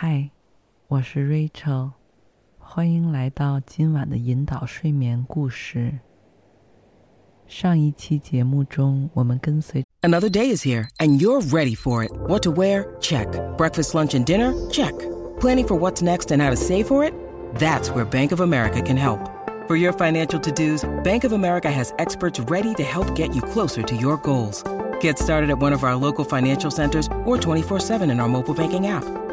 嗨，我是 Rachel，欢迎来到今晚的引导睡眠故事。上一期节目中，我们跟随 Another day is here and you're ready for it. What to wear? Check. Breakfast, lunch, and dinner? Check. Planning for what's next and how to save for it? That's where Bank of America can help. For your financial to-dos, Bank of America has experts ready to help get you closer to your goals. Get started at one of our local financial centers or 24-7 in our mobile banking app.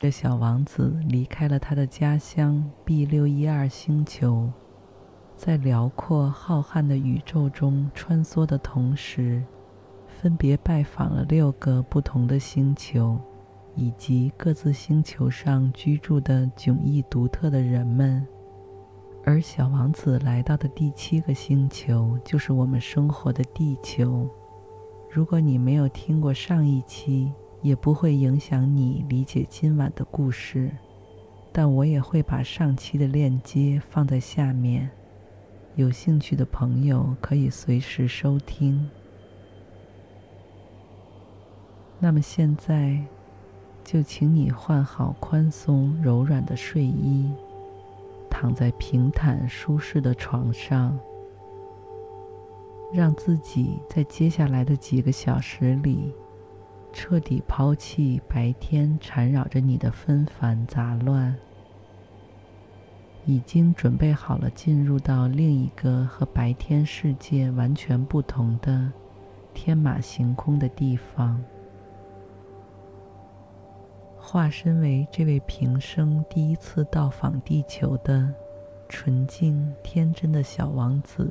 这小王子离开了他的家乡 B 六一二星球，在辽阔浩瀚的宇宙中穿梭的同时，分别拜访了六个不同的星球，以及各自星球上居住的迥异独特的人们。而小王子来到的第七个星球，就是我们生活的地球。如果你没有听过上一期，也不会影响你理解今晚的故事，但我也会把上期的链接放在下面，有兴趣的朋友可以随时收听。那么现在，就请你换好宽松柔软的睡衣，躺在平坦舒适的床上，让自己在接下来的几个小时里。彻底抛弃白天缠绕着你的纷繁杂乱，已经准备好了进入到另一个和白天世界完全不同的天马行空的地方，化身为这位平生第一次到访地球的纯净天真的小王子。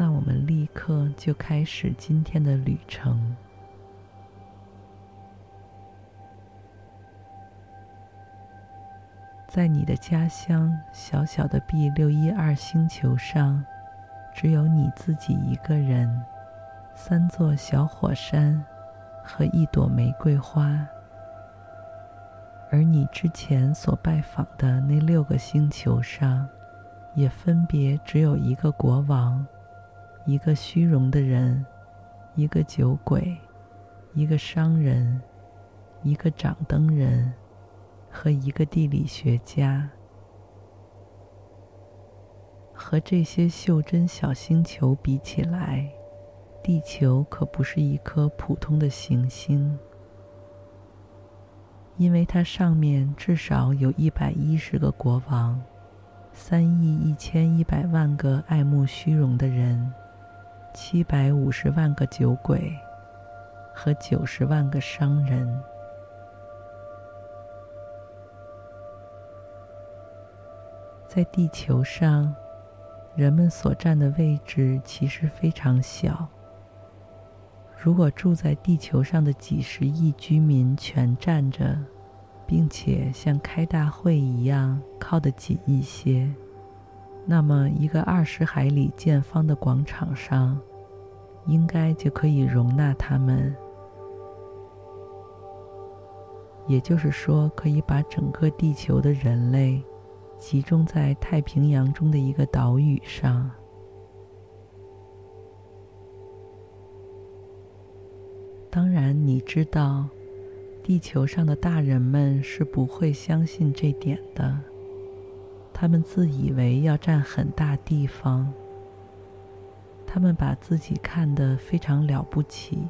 那我们立刻就开始今天的旅程。在你的家乡小小的 B 六一二星球上，只有你自己一个人，三座小火山和一朵玫瑰花。而你之前所拜访的那六个星球上，也分别只有一个国王。一个虚荣的人，一个酒鬼，一个商人，一个掌灯人，和一个地理学家。和这些袖珍小星球比起来，地球可不是一颗普通的行星，因为它上面至少有一百一十个国王，三亿一千一百万个爱慕虚荣的人。七百五十万个酒鬼和九十万个商人，在地球上，人们所占的位置其实非常小。如果住在地球上的几十亿居民全站着，并且像开大会一样靠得紧一些。那么，一个二十海里见方的广场上，应该就可以容纳他们。也就是说，可以把整个地球的人类集中在太平洋中的一个岛屿上。当然，你知道，地球上的大人们是不会相信这点的。他们自以为要占很大地方，他们把自己看得非常了不起。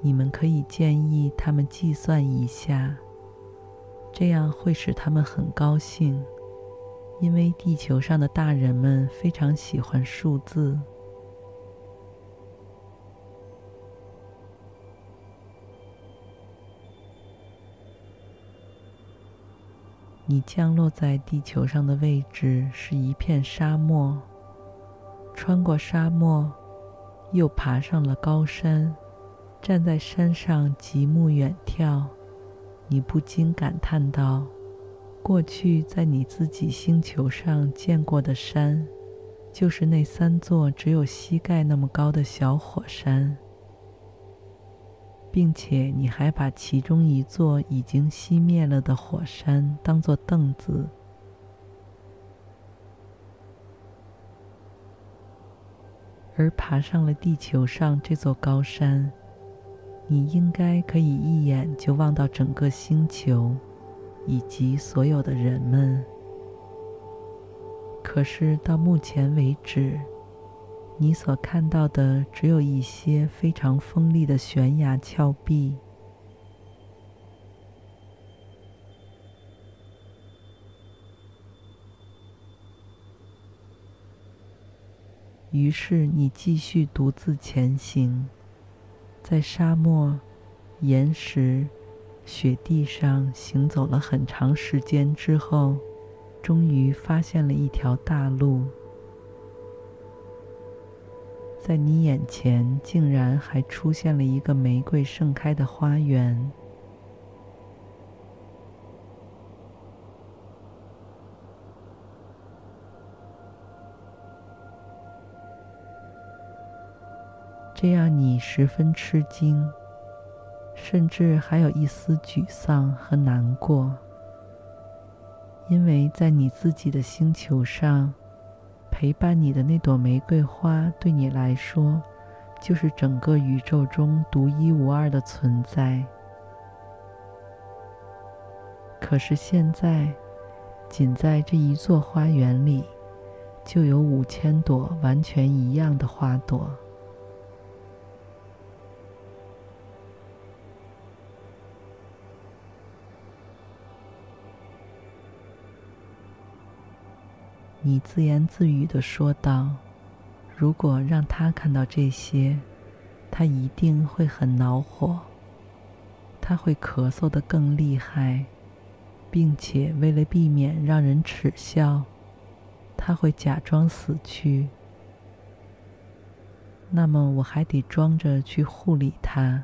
你们可以建议他们计算一下，这样会使他们很高兴，因为地球上的大人们非常喜欢数字。你降落在地球上的位置是一片沙漠，穿过沙漠，又爬上了高山，站在山上极目远眺，你不禁感叹道：“过去在你自己星球上见过的山，就是那三座只有膝盖那么高的小火山。”并且你还把其中一座已经熄灭了的火山当作凳子，而爬上了地球上这座高山，你应该可以一眼就望到整个星球，以及所有的人们。可是到目前为止，你所看到的只有一些非常锋利的悬崖峭壁。于是你继续独自前行，在沙漠、岩石、雪地上行走了很长时间之后，终于发现了一条大路。在你眼前，竟然还出现了一个玫瑰盛开的花园。这让，你十分吃惊，甚至还有一丝沮丧和难过，因为在你自己的星球上。陪伴你的那朵玫瑰花，对你来说，就是整个宇宙中独一无二的存在。可是现在，仅在这一座花园里，就有五千朵完全一样的花朵。你自言自语地说道：“如果让他看到这些，他一定会很恼火。他会咳嗽得更厉害，并且为了避免让人耻笑，他会假装死去。那么我还得装着去护理他，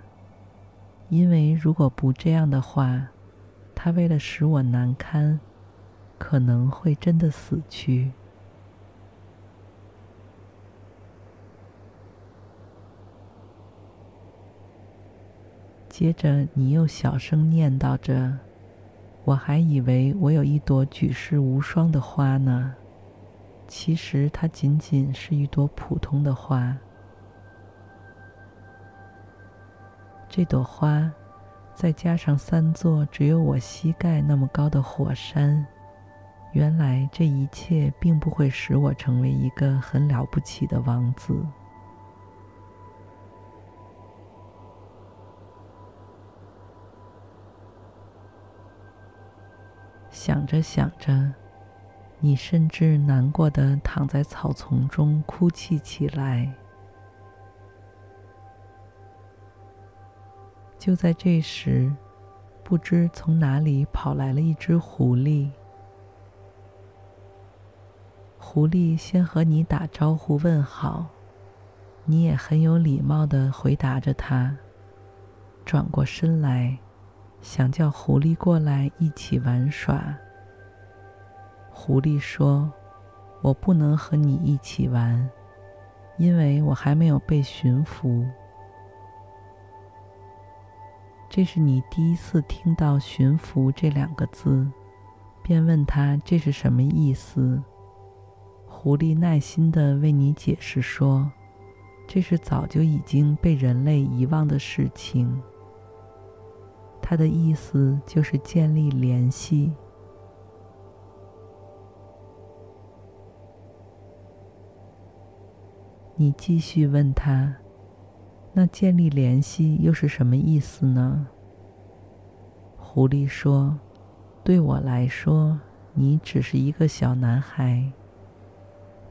因为如果不这样的话，他为了使我难堪。”可能会真的死去。接着，你又小声念叨着：“我还以为我有一朵举世无双的花呢，其实它仅仅是一朵普通的花。这朵花，再加上三座只有我膝盖那么高的火山。”原来这一切并不会使我成为一个很了不起的王子。想着想着，你甚至难过的躺在草丛中哭泣起来。就在这时，不知从哪里跑来了一只狐狸。狐狸先和你打招呼问好，你也很有礼貌的回答着它，转过身来，想叫狐狸过来一起玩耍。狐狸说：“我不能和你一起玩，因为我还没有被驯服。”这是你第一次听到“驯服”这两个字，便问他这是什么意思。狐狸耐心地为你解释说：“这是早就已经被人类遗忘的事情。它的意思就是建立联系。”你继续问他：“那建立联系又是什么意思呢？”狐狸说：“对我来说，你只是一个小男孩。”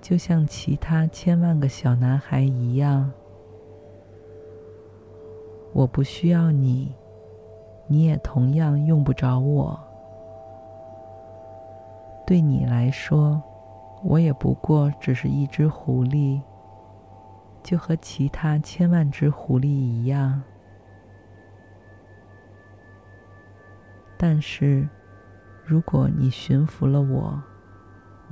就像其他千万个小男孩一样，我不需要你，你也同样用不着我。对你来说，我也不过只是一只狐狸，就和其他千万只狐狸一样。但是，如果你驯服了我，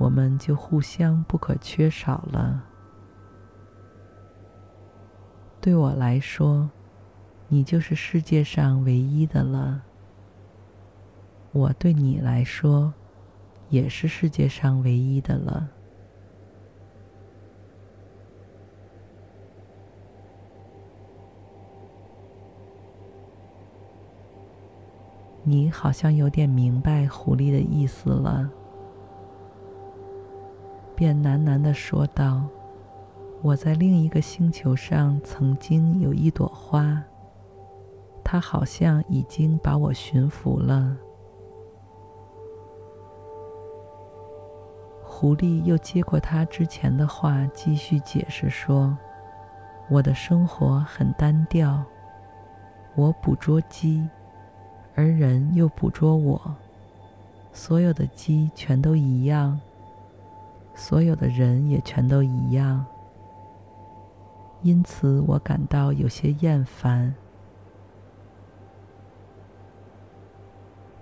我们就互相不可缺少了。对我来说，你就是世界上唯一的了。我对你来说，也是世界上唯一的了。你好像有点明白狐狸的意思了，便喃喃地说道：“我在另一个星球上曾经有一朵花，它好像已经把我驯服了。”狐狸又接过他之前的话，继续解释说：“我的生活很单调，我捕捉鸡。”而人又捕捉我，所有的鸡全都一样，所有的人也全都一样，因此我感到有些厌烦。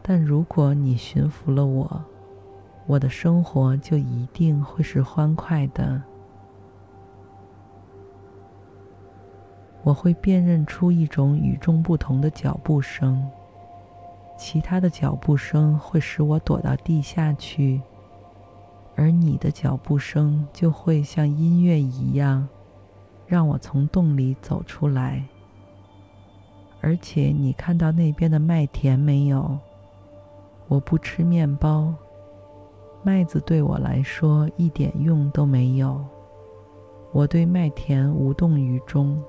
但如果你驯服了我，我的生活就一定会是欢快的。我会辨认出一种与众不同的脚步声。其他的脚步声会使我躲到地下去，而你的脚步声就会像音乐一样，让我从洞里走出来。而且你看到那边的麦田没有？我不吃面包，麦子对我来说一点用都没有，我对麦田无动于衷。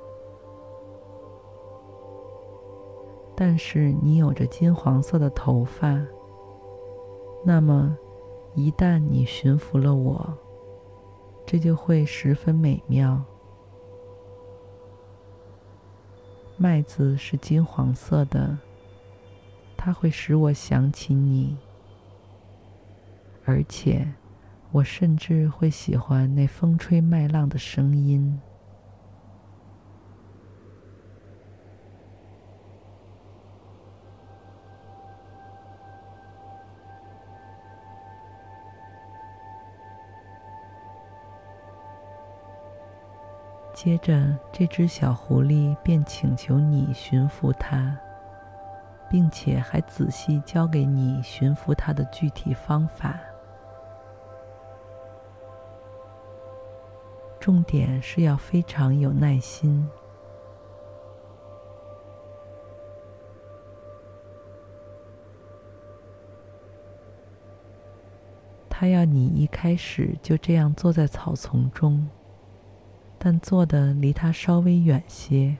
但是你有着金黄色的头发，那么一旦你驯服了我，这就会十分美妙。麦子是金黄色的，它会使我想起你，而且我甚至会喜欢那风吹麦浪的声音。接着，这只小狐狸便请求你驯服它，并且还仔细教给你驯服它的具体方法。重点是要非常有耐心。它要你一开始就这样坐在草丛中。但坐的离他稍微远些，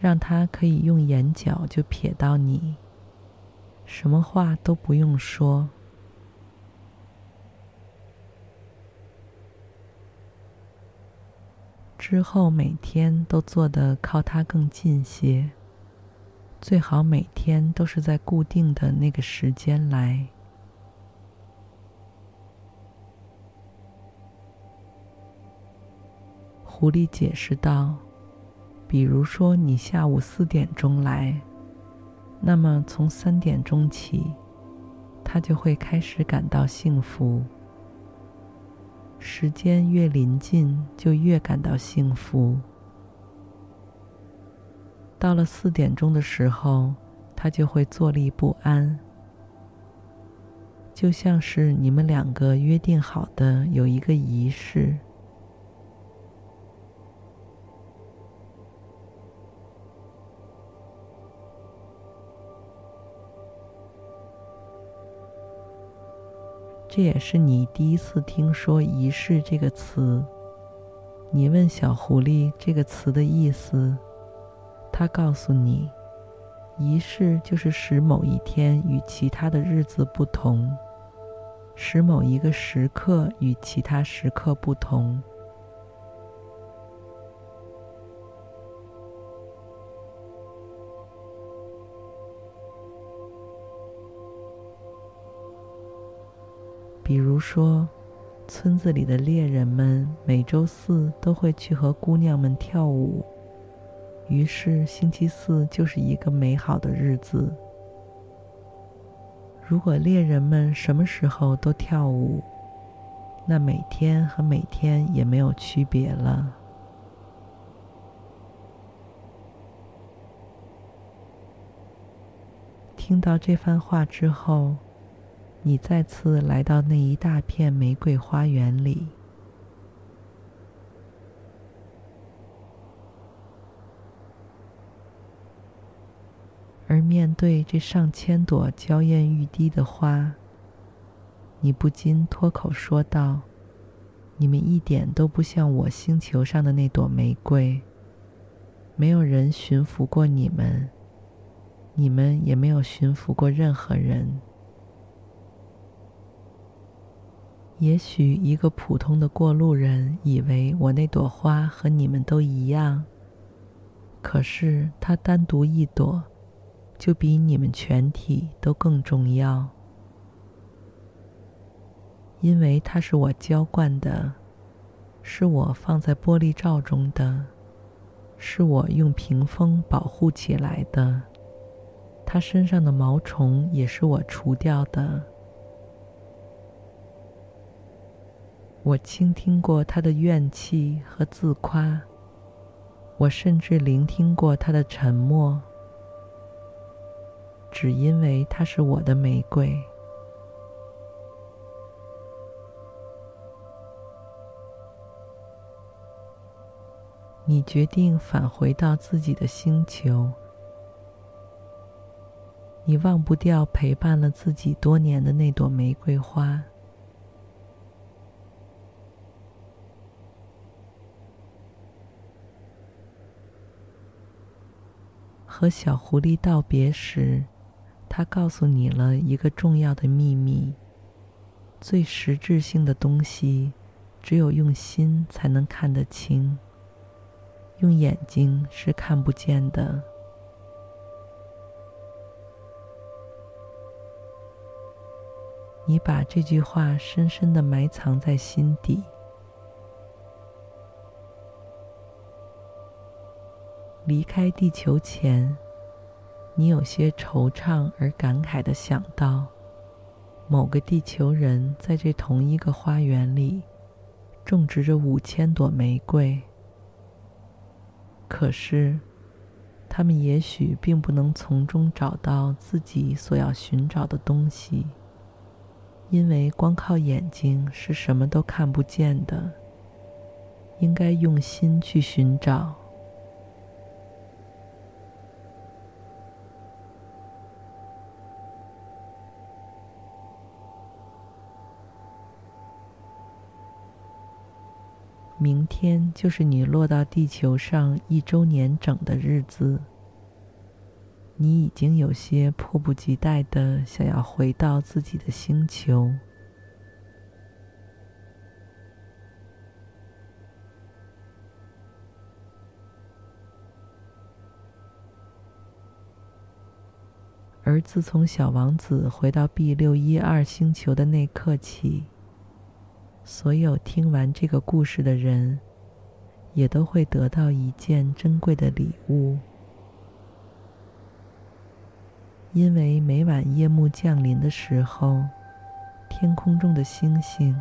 让他可以用眼角就瞥到你，什么话都不用说。之后每天都坐的靠他更近些，最好每天都是在固定的那个时间来。狐狸解释道：“比如说，你下午四点钟来，那么从三点钟起，他就会开始感到幸福。时间越临近，就越感到幸福。到了四点钟的时候，他就会坐立不安，就像是你们两个约定好的有一个仪式。”这也是你第一次听说“仪式”这个词。你问小狐狸这个词的意思，它告诉你，仪式就是使某一天与其他的日子不同，使某一个时刻与其他时刻不同。比如说，村子里的猎人们每周四都会去和姑娘们跳舞，于是星期四就是一个美好的日子。如果猎人们什么时候都跳舞，那每天和每天也没有区别了。听到这番话之后，你再次来到那一大片玫瑰花园里，而面对这上千朵娇艳欲滴的花，你不禁脱口说道：“你们一点都不像我星球上的那朵玫瑰，没有人驯服过你们。”你们也没有驯服过任何人。也许一个普通的过路人以为我那朵花和你们都一样，可是它单独一朵，就比你们全体都更重要，因为它是我浇灌的，是我放在玻璃罩中的，是我用屏风保护起来的。它身上的毛虫也是我除掉的。我倾听过他的怨气和自夸，我甚至聆听过他的沉默，只因为它是我的玫瑰。你决定返回到自己的星球。你忘不掉陪伴了自己多年的那朵玫瑰花，和小狐狸道别时，他告诉你了一个重要的秘密：最实质性的东西，只有用心才能看得清，用眼睛是看不见的。你把这句话深深的埋藏在心底。离开地球前，你有些惆怅而感慨的想到，某个地球人在这同一个花园里种植着五千朵玫瑰。可是，他们也许并不能从中找到自己所要寻找的东西。因为光靠眼睛是什么都看不见的，应该用心去寻找。明天就是你落到地球上一周年整的日子。你已经有些迫不及待的想要回到自己的星球，而自从小王子回到 B 六一二星球的那刻起，所有听完这个故事的人，也都会得到一件珍贵的礼物。因为每晚夜幕降临的时候，天空中的星星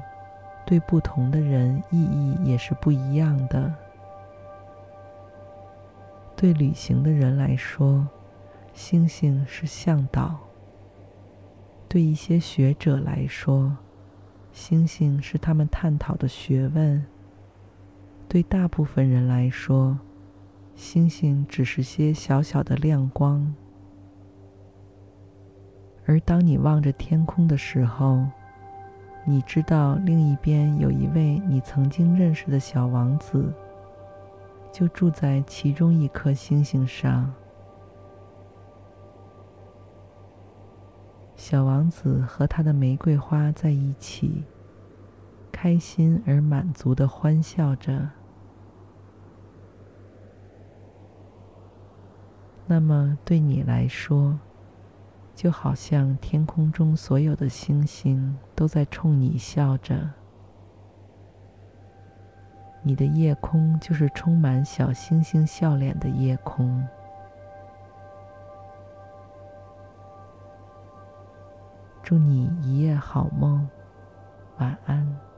对不同的人意义也是不一样的。对旅行的人来说，星星是向导；对一些学者来说，星星是他们探讨的学问；对大部分人来说，星星只是些小小的亮光。而当你望着天空的时候，你知道另一边有一位你曾经认识的小王子，就住在其中一颗星星上。小王子和他的玫瑰花在一起，开心而满足地欢笑着。那么对你来说，就好像天空中所有的星星都在冲你笑着。你的夜空就是充满小星星笑脸的夜空。祝你一夜好梦，晚安。